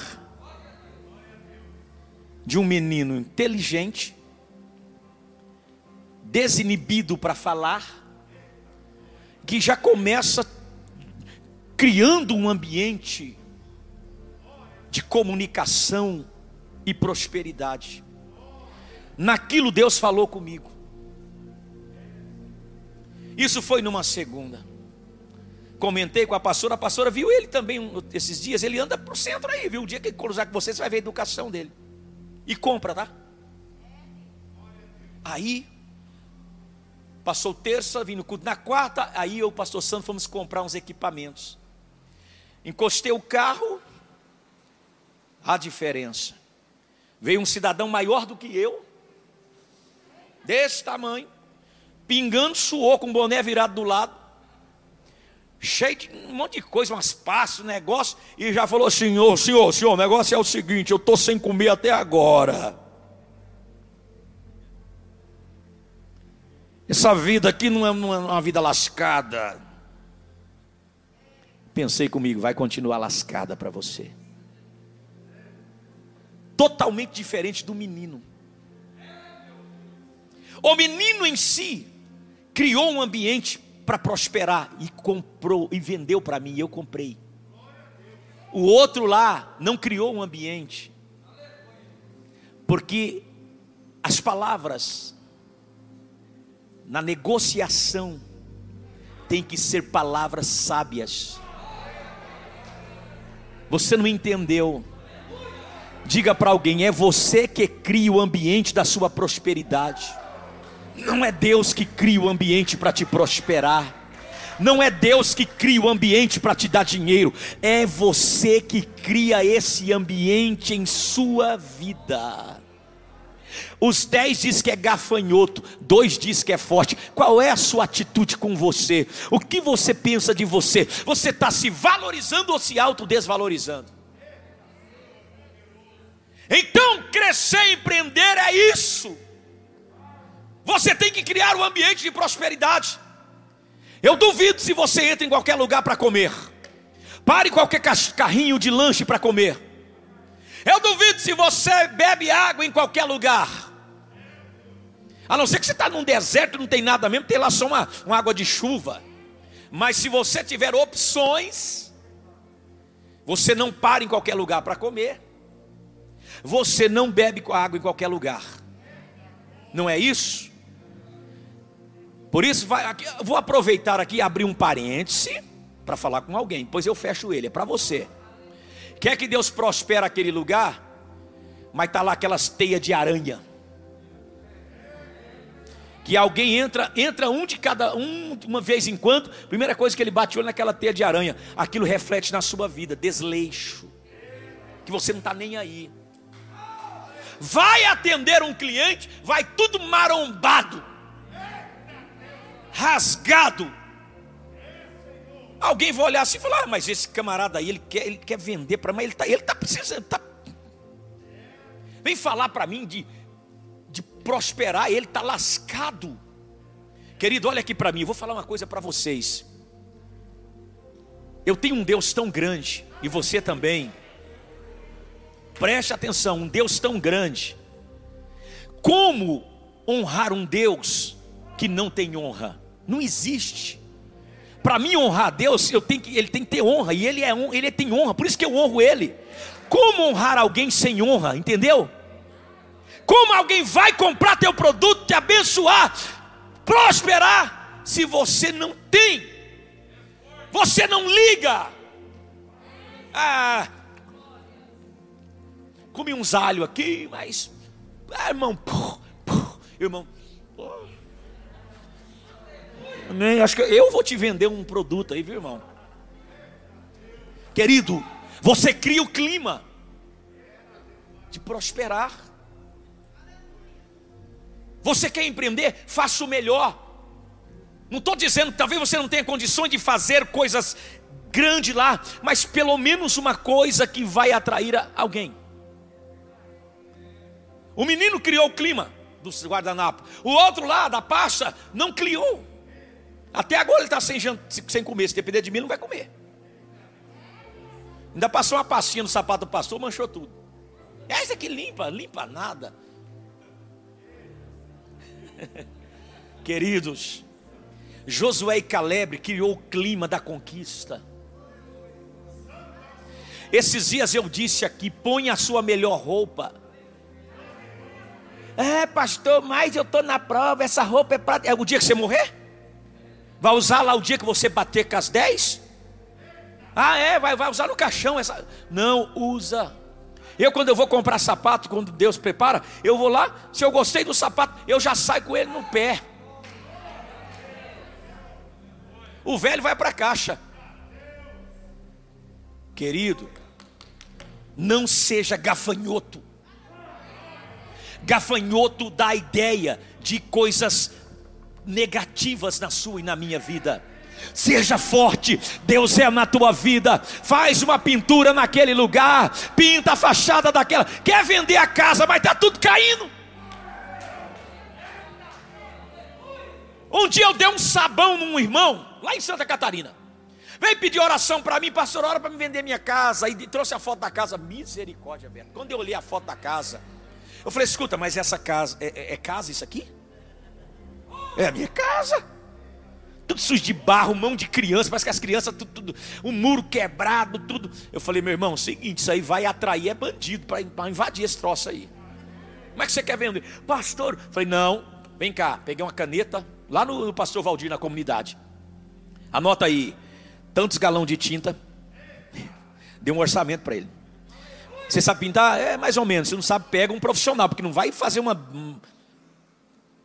de um menino inteligente, desinibido para falar, que já começa criando um ambiente de comunicação e prosperidade. Naquilo Deus falou comigo. Isso foi numa segunda comentei com a pastora, a pastora viu ele também esses dias, ele anda para o centro aí, viu? O dia que ele cruzar com você, você vai ver a educação dele. E compra, tá? Aí, passou terça, vim no culto. Na quarta, aí eu e o pastor Santo fomos comprar uns equipamentos. Encostei o carro, a diferença. Veio um cidadão maior do que eu, desse tamanho, pingando suor com o boné virado do lado cheio de um monte de coisa, umas passos, negócio, e já falou: Senhor, senhor, senhor, o negócio é o seguinte: eu estou sem comer até agora. Essa vida aqui não é uma vida lascada. Pensei comigo, vai continuar lascada para você. Totalmente diferente do menino. O menino em si criou um ambiente para prosperar e comprou e vendeu para mim, e eu comprei. O outro lá não criou um ambiente, porque as palavras na negociação tem que ser palavras sábias. Você não entendeu? Diga para alguém: é você que cria o ambiente da sua prosperidade. Não é Deus que cria o ambiente para te prosperar. Não é Deus que cria o ambiente para te dar dinheiro, é você que cria esse ambiente em sua vida. Os dez diz que é gafanhoto, dois diz que é forte. Qual é a sua atitude com você? O que você pensa de você? Você está se valorizando ou se autodesvalorizando? Então, crescer e empreender é isso. Você tem que criar um ambiente de prosperidade. Eu duvido se você entra em qualquer lugar para comer. Pare qualquer carrinho de lanche para comer. Eu duvido se você bebe água em qualquer lugar. A não ser que você está num deserto, não tem nada mesmo, tem lá só uma, uma água de chuva. Mas se você tiver opções, você não para em qualquer lugar para comer. Você não bebe água em qualquer lugar. Não é isso? Por isso, vai, aqui, vou aproveitar aqui e abrir um parêntese para falar com alguém, depois eu fecho ele, é para você. Quer que Deus prospere aquele lugar, mas tá lá aquelas teias de aranha. Que alguém entra, entra um de cada um, uma vez em quando, primeira coisa que ele bate olho naquela teia de aranha, aquilo reflete na sua vida, desleixo. Que você não está nem aí. Vai atender um cliente, vai tudo marombado, rasgado. Alguém vai olhar assim e falar: ah, mas esse camarada aí, ele quer, ele quer vender para mim, ele está ele tá precisando. Tá... Vem falar para mim de, de prosperar, ele está lascado. Querido, olha aqui para mim, eu vou falar uma coisa para vocês. Eu tenho um Deus tão grande, e você também. Preste atenção, um Deus tão grande. Como honrar um Deus que não tem honra? Não existe. Para mim honrar a Deus, eu tenho que, ele tem que ter honra e ele é ele tem honra, por isso que eu honro ele. Como honrar alguém sem honra, entendeu? Como alguém vai comprar teu produto, te abençoar, prosperar, se você não tem? Você não liga. Ah, comi uns alho aqui, mas, ah, irmão, irmão, Amém. Acho que eu vou te vender um produto aí, viu, irmão? Querido, você cria o clima de prosperar. Você quer empreender? Faça o melhor. Não estou dizendo que talvez você não tenha condições de fazer coisas grandes lá, mas pelo menos uma coisa que vai atrair alguém. O menino criou o clima do guardanapo, o outro lá da pasta não criou. Até agora ele está sem, sem comer. Se depender de mim, não vai comer. Ainda passou uma pastinha no sapato do pastor, manchou tudo. É isso aqui limpa, limpa nada. <laughs> Queridos, Josué e Caleb criou o clima da conquista. Esses dias eu disse aqui: põe a sua melhor roupa. É, pastor, mas eu estou na prova, essa roupa é para. É o dia que você morrer? Vai usar lá o dia que você bater com as 10? Ah, é, vai, vai usar no caixão essa. Não, usa. Eu, quando eu vou comprar sapato, quando Deus prepara, eu vou lá, se eu gostei do sapato, eu já saio com ele no pé. O velho vai para a caixa. Querido, não seja gafanhoto. Gafanhoto dá a ideia de coisas negativas na sua e na minha vida. Seja forte, Deus é na tua vida. Faz uma pintura naquele lugar, pinta a fachada daquela. Quer vender a casa, mas está tudo caindo. Um dia eu dei um sabão num irmão, lá em Santa Catarina. Veio pedir oração para mim, pastor, ora para me vender minha casa. E trouxe a foto da casa, misericórdia, velho. Quando eu olhei a foto da casa, eu falei: escuta, mas essa casa, é, é, é casa isso aqui? É a minha casa. Tudo sujo de barro, mão de criança, parece que as crianças, tudo, tudo um muro quebrado, tudo. Eu falei, meu irmão, seguinte, isso aí vai atrair é bandido para invadir esse troço aí. Como é que você quer vender? Pastor, eu falei, não, vem cá, peguei uma caneta lá no, no pastor Valdir na comunidade. Anota aí, tantos galão de tinta. <laughs> Deu um orçamento para ele. Você sabe pintar? É mais ou menos. Você não sabe, pega um profissional, porque não vai fazer uma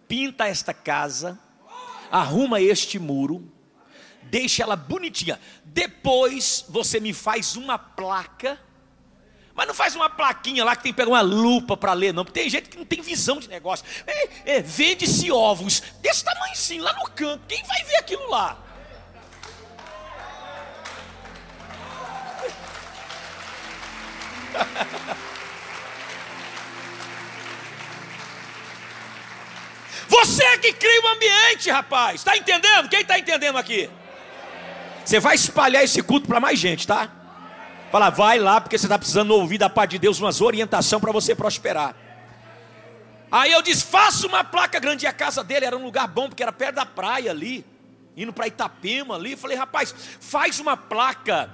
pinta esta casa, arruma este muro, deixa ela bonitinha. Depois você me faz uma placa, mas não faz uma plaquinha lá que tem que pegar uma lupa para ler, não, porque tem gente que não tem visão de negócio. É, é, Vende-se ovos desse tamanho sim, lá no canto. Quem vai ver aquilo lá? <laughs> Você que cria o ambiente, rapaz. Está entendendo? Quem está entendendo aqui? Você vai espalhar esse culto para mais gente, tá? Fala, vai lá, porque você está precisando ouvir da parte de Deus umas orientação para você prosperar. Aí eu disse: faça uma placa grande. E a casa dele era um lugar bom, porque era perto da praia ali, indo para Itapema ali. Falei, rapaz, faz uma placa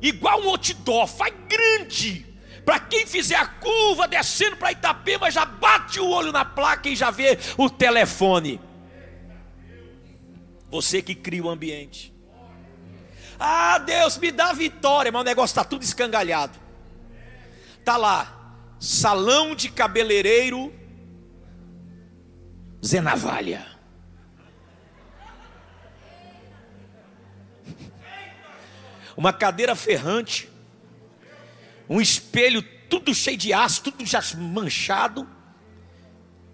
igual um outdoor, faz grande para quem fizer a curva descendo para Itapema, já bate o olho na placa e já vê o telefone. Você que cria o ambiente. Ah, Deus, me dá vitória, mas o negócio está tudo escangalhado. Tá lá, salão de cabeleireiro Zé Navalha. Uma cadeira ferrante, um espelho tudo cheio de aço, tudo já manchado.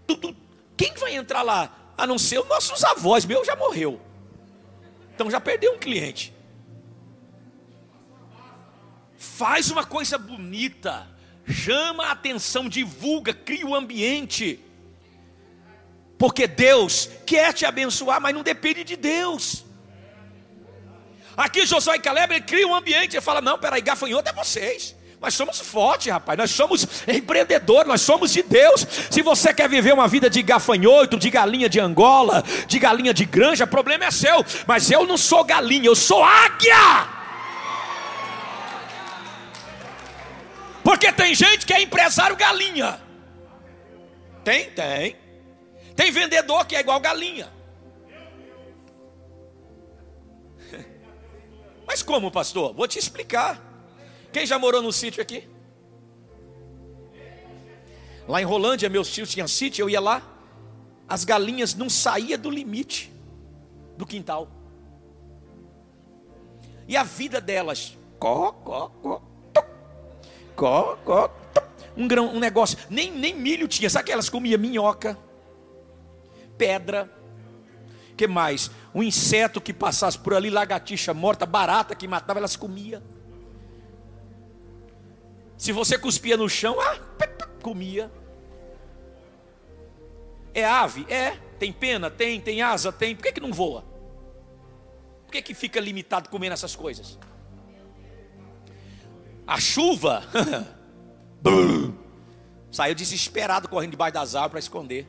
Tudo. Quem vai entrar lá? A não ser os nossos avós, meu já morreu. Então já perdeu um cliente. Faz uma coisa bonita, chama a atenção, divulga, cria o ambiente. Porque Deus quer te abençoar, mas não depende de Deus. Aqui Josué e Caleb ele cria um ambiente, ele fala: "Não, peraí, gafanhoto é vocês". Nós somos fortes, rapaz. Nós somos empreendedores, nós somos de Deus. Se você quer viver uma vida de gafanhoto, de galinha de Angola, de galinha de granja, problema é seu. Mas eu não sou galinha, eu sou águia. Porque tem gente que é empresário galinha. Tem, tem. Tem vendedor que é igual galinha. <laughs> Mas como, pastor? Vou te explicar. Quem já morou no sítio aqui? Lá em Rolândia, meus tios tinham sítio, eu ia lá, as galinhas não saíam do limite do quintal. E a vida delas, có, có, có, có, có, um grão, um negócio, nem, nem milho tinha, sabe que elas comiam minhoca, pedra, que mais? Um inseto que passasse por ali, lagartixa morta, barata que matava, elas comiam. Se você cuspia no chão, ah, comia. É ave? É. Tem pena? Tem. Tem asa? Tem. Por que, que não voa? Por que, que fica limitado comendo essas coisas? A chuva <laughs> saiu desesperado correndo debaixo das árvores para esconder.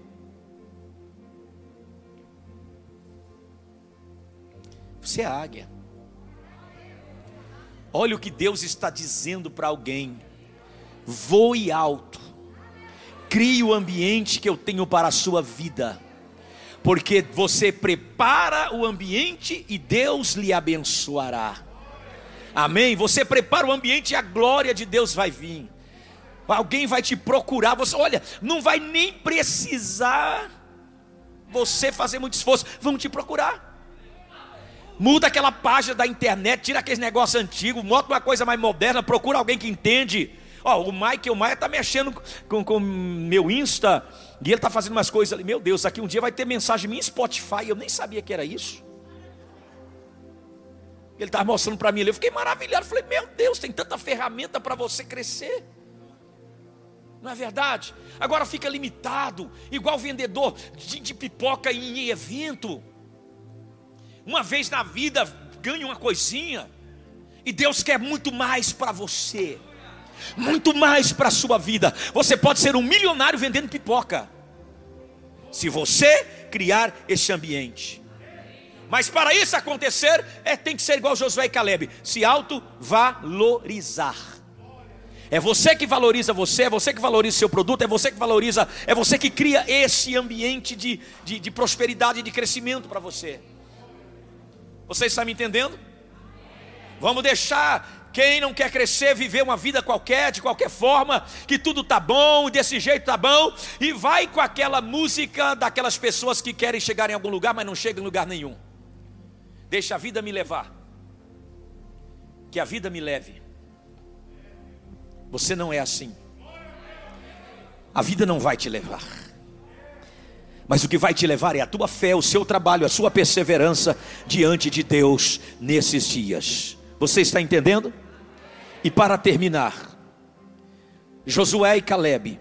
Você é águia. Olha o que Deus está dizendo para alguém voe alto, crie o ambiente que eu tenho para a sua vida, porque você prepara o ambiente e Deus lhe abençoará. Amém? Você prepara o ambiente e a glória de Deus vai vir. Alguém vai te procurar, você, olha, não vai nem precisar você fazer muito esforço, vão te procurar. Muda aquela página da internet, tira aqueles negócios antigos, bota uma coisa mais moderna, procura alguém que entende. Ó, o Michael Maia está mexendo com o meu Insta e ele está fazendo umas coisas ali. Meu Deus, aqui um dia vai ter mensagem minha em Spotify. Eu nem sabia que era isso. Ele estava mostrando para mim ali. Eu fiquei maravilhado. Falei, meu Deus, tem tanta ferramenta para você crescer. Não é verdade? Agora fica limitado, igual vendedor de, de pipoca em evento. Uma vez na vida ganha uma coisinha. E Deus quer muito mais para você muito mais para a sua vida. Você pode ser um milionário vendendo pipoca, se você criar esse ambiente. Mas para isso acontecer, é, tem que ser igual Josué e Caleb: se auto-valorizar. É você que valoriza você, é você que valoriza seu produto, é você que valoriza, é você que cria esse ambiente de, de, de prosperidade e de crescimento para você. Você está me entendendo? Vamos deixar quem não quer crescer, viver uma vida qualquer, de qualquer forma, que tudo tá bom, desse jeito tá bom, e vai com aquela música daquelas pessoas que querem chegar em algum lugar, mas não chegam em lugar nenhum. Deixa a vida me levar. Que a vida me leve. Você não é assim. A vida não vai te levar. Mas o que vai te levar é a tua fé, o seu trabalho, a sua perseverança diante de Deus nesses dias. Você está entendendo? E para terminar, Josué e Caleb,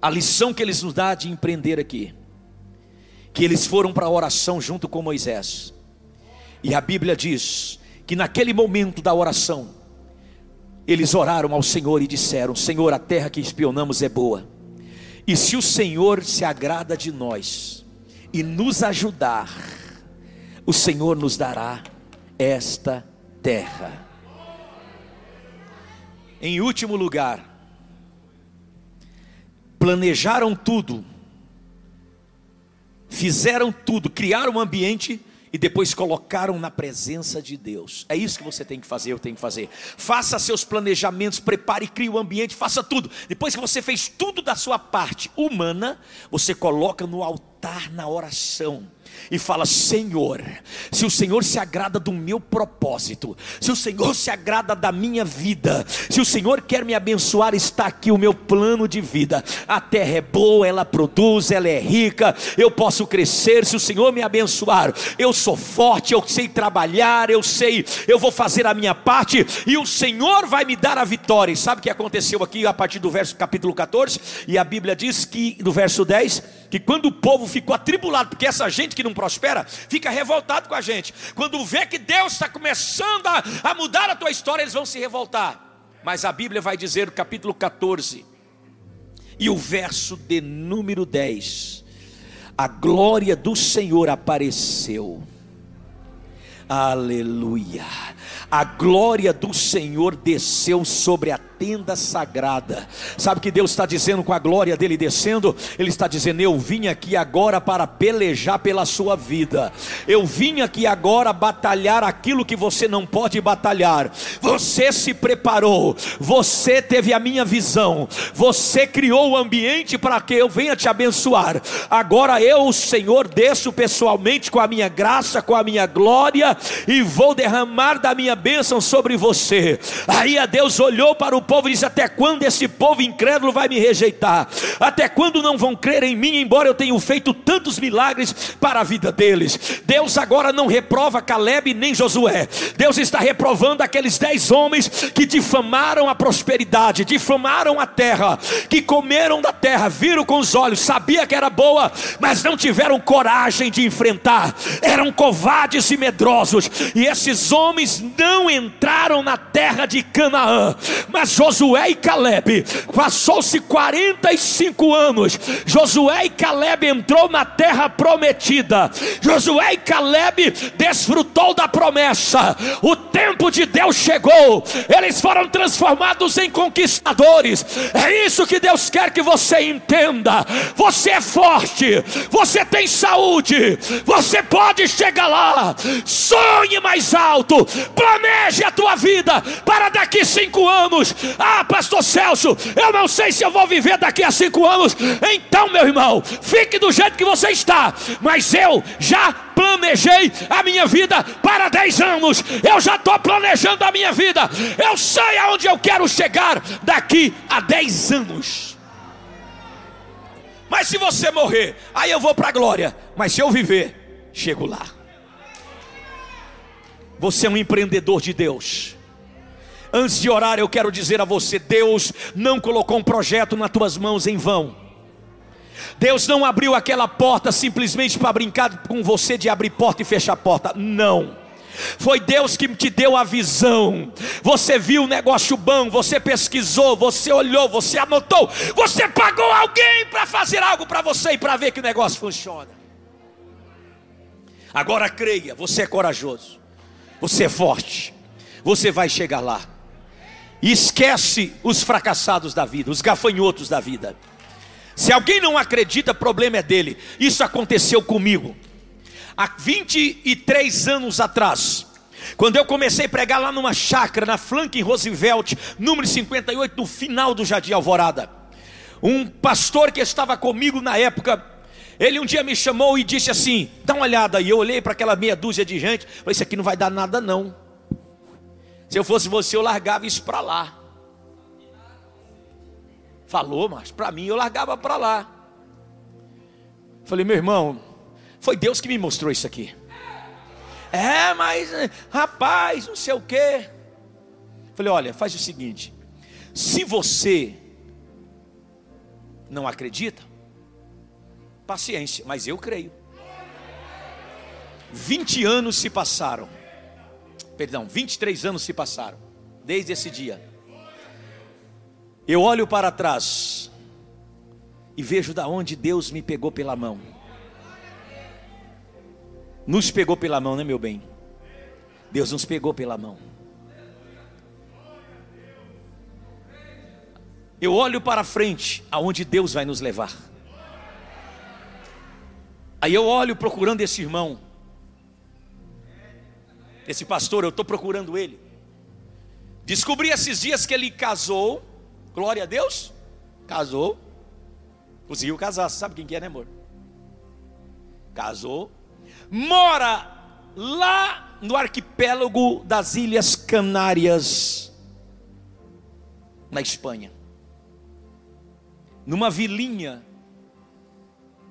a lição que eles nos dá de empreender aqui, que eles foram para a oração junto com Moisés. E a Bíblia diz que naquele momento da oração, eles oraram ao Senhor e disseram: Senhor, a terra que espionamos é boa. E se o Senhor se agrada de nós e nos ajudar, o Senhor nos dará esta terra. Em último lugar, planejaram tudo, fizeram tudo, criaram um ambiente e depois colocaram na presença de Deus. É isso que você tem que fazer, eu tenho que fazer. Faça seus planejamentos, prepare, crie o ambiente, faça tudo. Depois que você fez tudo da sua parte humana, você coloca no altar na oração e fala: Senhor, se o Senhor se agrada do meu propósito, se o Senhor se agrada da minha vida, se o Senhor quer me abençoar, está aqui o meu plano de vida. A terra é boa, ela produz, ela é rica, eu posso crescer. Se o Senhor me abençoar, eu sou forte, eu sei trabalhar, eu sei, eu vou fazer a minha parte e o Senhor vai me dar a vitória. E sabe o que aconteceu aqui a partir do verso capítulo 14? E a Bíblia diz que no verso 10 que quando o povo ficou atribulado, porque essa gente que não prospera fica revoltado com a gente. Quando vê que Deus está começando a, a mudar a tua história, eles vão se revoltar. Mas a Bíblia vai dizer no capítulo 14 e o verso de número 10: a glória do Senhor apareceu. Aleluia. A glória do Senhor desceu sobre a tenda sagrada. Sabe que Deus está dizendo com a glória dele descendo? Ele está dizendo: Eu vim aqui agora para pelejar pela sua vida. Eu vim aqui agora batalhar aquilo que você não pode batalhar. Você se preparou, você teve a minha visão, você criou o ambiente para que eu venha te abençoar. Agora eu, o Senhor, desço pessoalmente com a minha graça, com a minha glória e vou derramar da minha bênção sobre você. Aí a Deus olhou para o povo disse: Até quando esse povo incrédulo vai me rejeitar? Até quando não vão crer em mim, embora eu tenha feito tantos milagres para a vida deles? Deus agora não reprova Caleb nem Josué. Deus está reprovando aqueles dez homens que difamaram a prosperidade, difamaram a terra, que comeram da terra, viram com os olhos, sabia que era boa, mas não tiveram coragem de enfrentar. Eram covardes e medrosos. E esses homens não entraram na terra de Canaã, mas Josué e Caleb, passou-se 45 anos. Josué e Caleb entrou na terra prometida. Josué e Caleb desfrutou da promessa. O tempo de Deus chegou. Eles foram transformados em conquistadores. É isso que Deus quer que você entenda. Você é forte, você tem saúde, você pode chegar lá. Sonhe mais alto, planeje a tua vida para daqui cinco anos ah, pastor Celso, eu não sei se eu vou viver daqui a cinco anos. Então, meu irmão, fique do jeito que você está. Mas eu já planejei a minha vida para dez anos. Eu já estou planejando a minha vida. Eu sei aonde eu quero chegar daqui a dez anos. Mas se você morrer, aí eu vou para a glória. Mas se eu viver, chego lá. Você é um empreendedor de Deus. Antes de orar, eu quero dizer a você: Deus não colocou um projeto nas tuas mãos em vão. Deus não abriu aquela porta simplesmente para brincar com você de abrir porta e fechar porta. Não. Foi Deus que te deu a visão. Você viu o negócio bom, você pesquisou, você olhou, você anotou, você pagou alguém para fazer algo para você e para ver que o negócio funciona. Agora creia, você é corajoso, você é forte, você vai chegar lá e esquece os fracassados da vida, os gafanhotos da vida. Se alguém não acredita, problema é dele. Isso aconteceu comigo. Há 23 anos atrás, quando eu comecei a pregar lá numa chácara, na Flank Roosevelt, número 58, no final do Jardim Alvorada. Um pastor que estava comigo na época, ele um dia me chamou e disse assim: dá uma olhada. E eu olhei para aquela meia dúzia de gente, falei: Isso aqui não vai dar nada, não. Se eu fosse você, eu largava isso para lá. Falou, mas para mim eu largava para lá. Falei, meu irmão, foi Deus que me mostrou isso aqui. É, mas rapaz, não sei o quê. Falei, olha, faz o seguinte: se você não acredita, paciência, mas eu creio. 20 anos se passaram perdão, 23 anos se passaram, desde esse dia. Eu olho para trás e vejo da onde Deus me pegou pela mão. Nos pegou pela mão, né, meu bem? Deus nos pegou pela mão. Eu olho para frente, aonde Deus vai nos levar. Aí eu olho procurando esse irmão. Esse pastor, eu estou procurando ele. Descobri esses dias que ele casou. Glória a Deus. Casou. Conseguiu casar. Sabe quem que é, né, amor? Casou. Mora lá no arquipélago das Ilhas Canárias, na Espanha. Numa vilinha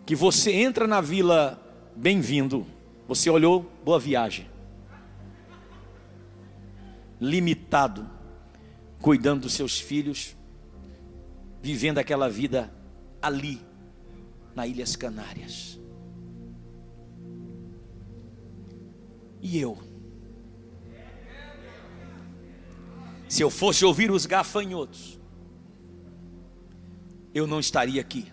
que você entra na vila bem-vindo. Você olhou, boa viagem. Limitado, cuidando dos seus filhos, vivendo aquela vida ali, na Ilhas Canárias. E eu? Se eu fosse ouvir os gafanhotos, eu não estaria aqui.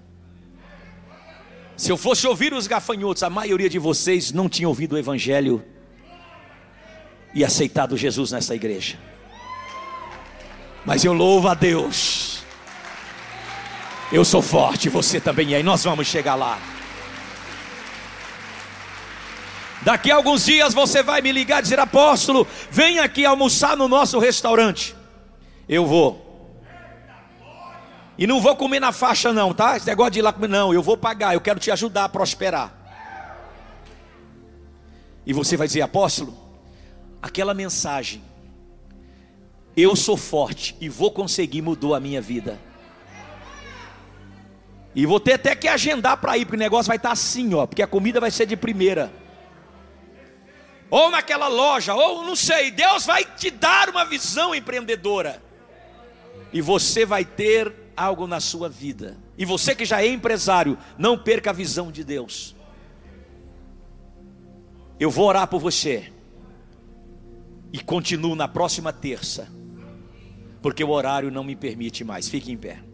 Se eu fosse ouvir os gafanhotos, a maioria de vocês não tinha ouvido o Evangelho e aceitado Jesus nessa igreja. Mas eu louvo a Deus. Eu sou forte, você também é, e nós vamos chegar lá. Daqui a alguns dias você vai me ligar e dizer: Apóstolo, vem aqui almoçar no nosso restaurante. Eu vou. E não vou comer na faixa, não, tá? Esse negócio de ir lá comer, não. Eu vou pagar, eu quero te ajudar a prosperar. E você vai dizer, apóstolo, aquela mensagem, eu sou forte e vou conseguir, mudou a minha vida. E vou ter até que agendar para ir, porque o negócio vai estar assim, ó, porque a comida vai ser de primeira. Ou naquela loja, ou não sei, Deus vai te dar uma visão empreendedora. E você vai ter algo na sua vida. E você que já é empresário, não perca a visão de Deus. Eu vou orar por você. E continuo na próxima terça. Porque o horário não me permite mais. Fique em pé.